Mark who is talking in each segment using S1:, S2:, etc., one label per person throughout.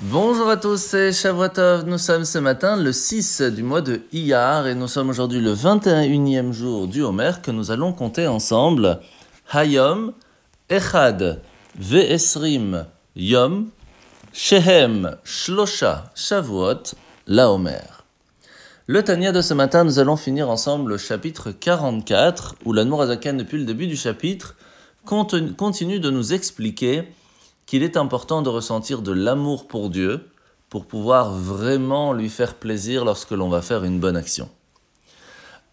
S1: Bonjour à tous, c'est Shavuotov. Nous sommes ce matin le 6 du mois de Iyar et nous sommes aujourd'hui le 21e jour du Homer que nous allons compter ensemble. Hayom, Echad, Ve'esrim, Yom, Shehem, Shlosha, Shavuot, La Homer. Le Tania de ce matin, nous allons finir ensemble le chapitre 44 où la Azaken depuis le début du chapitre continue de nous expliquer qu'il est important de ressentir de l'amour pour Dieu pour pouvoir vraiment lui faire plaisir lorsque l'on va faire une bonne action.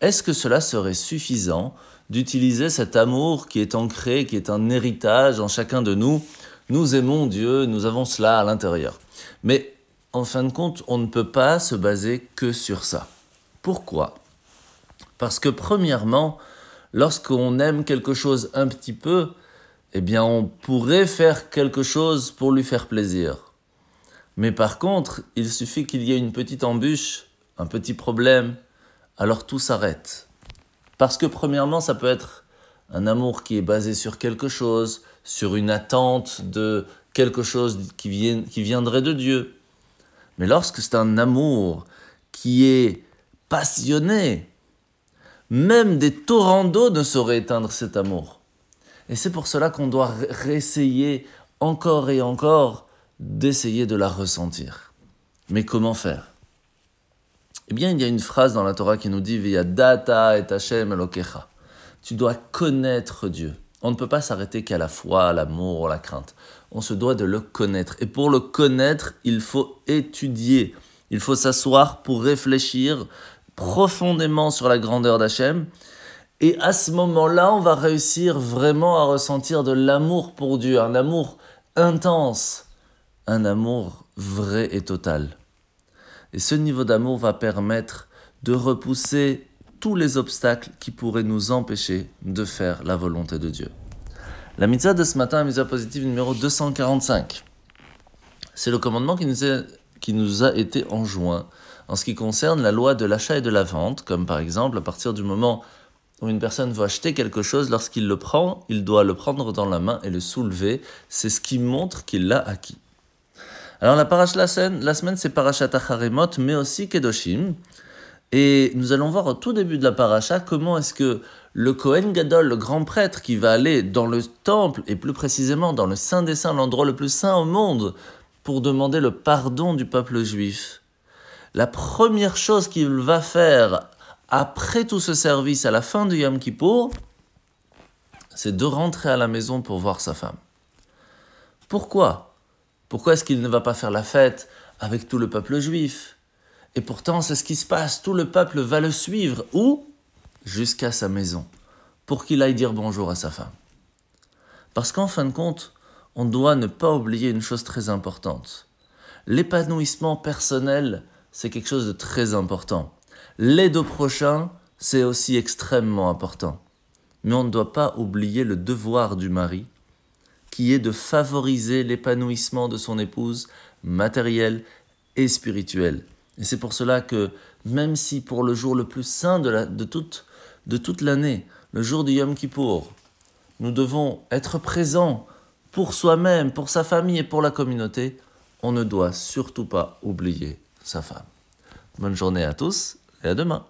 S1: Est-ce que cela serait suffisant d'utiliser cet amour qui est ancré, qui est un héritage en chacun de nous? Nous aimons Dieu, nous avons cela à l'intérieur. Mais en fin de compte, on ne peut pas se baser que sur ça. Pourquoi? Parce que premièrement, lorsqu'on aime quelque chose un petit peu, eh bien on pourrait faire quelque chose pour lui faire plaisir. Mais par contre, il suffit qu'il y ait une petite embûche, un petit problème, alors tout s'arrête. Parce que premièrement, ça peut être un amour qui est basé sur quelque chose, sur une attente de quelque chose qui, qui viendrait de Dieu. Mais lorsque c'est un amour qui est passionné, même des torrents d'eau ne sauraient éteindre cet amour. Et c'est pour cela qu'on doit réessayer encore et encore d'essayer de la ressentir. Mais comment faire? Eh bien, il y a une phrase dans la Torah qui nous dit Via data et Hashem. Tu dois connaître Dieu. On ne peut pas s'arrêter qu'à la foi, l'amour, la crainte. On se doit de le connaître. Et pour le connaître, il faut étudier. Il faut s'asseoir pour réfléchir profondément sur la grandeur d'Hachem et à ce moment-là, on va réussir vraiment à ressentir de l'amour pour Dieu, un amour intense, un amour vrai et total. Et ce niveau d'amour va permettre de repousser tous les obstacles qui pourraient nous empêcher de faire la volonté de Dieu. La mitzvah de ce matin, la mitzvah positive numéro 245. C'est le commandement qui nous, qui nous a été enjoint en ce qui concerne la loi de l'achat et de la vente, comme par exemple à partir du moment où une personne veut acheter quelque chose, lorsqu'il le prend, il doit le prendre dans la main et le soulever. C'est ce qui montre qu'il l'a acquis. Alors la semaine, la semaine c'est parashat Acharemot, mais aussi Kedoshim. Et nous allons voir au tout début de la paracha comment est-ce que le Kohen Gadol, le grand prêtre qui va aller dans le temple, et plus précisément dans le Saint des Saints, l'endroit le plus saint au monde, pour demander le pardon du peuple juif. La première chose qu'il va faire après tout ce service, à la fin du Yom Kippour, c'est de rentrer à la maison pour voir sa femme. Pourquoi? Pourquoi est-ce qu'il ne va pas faire la fête avec tout le peuple juif? Et pourtant, c'est ce qui se passe. Tout le peuple va le suivre. Où? Jusqu'à sa maison. Pour qu'il aille dire bonjour à sa femme. Parce qu'en fin de compte, on doit ne pas oublier une chose très importante. L'épanouissement personnel, c'est quelque chose de très important. L'aide au prochain, c'est aussi extrêmement important. Mais on ne doit pas oublier le devoir du mari, qui est de favoriser l'épanouissement de son épouse matériel et spirituel. Et c'est pour cela que même si pour le jour le plus saint de, de toute, de toute l'année, le jour du Yom Kippour, nous devons être présents pour soi-même, pour sa famille et pour la communauté, on ne doit surtout pas oublier sa femme. Bonne journée à tous et à demain.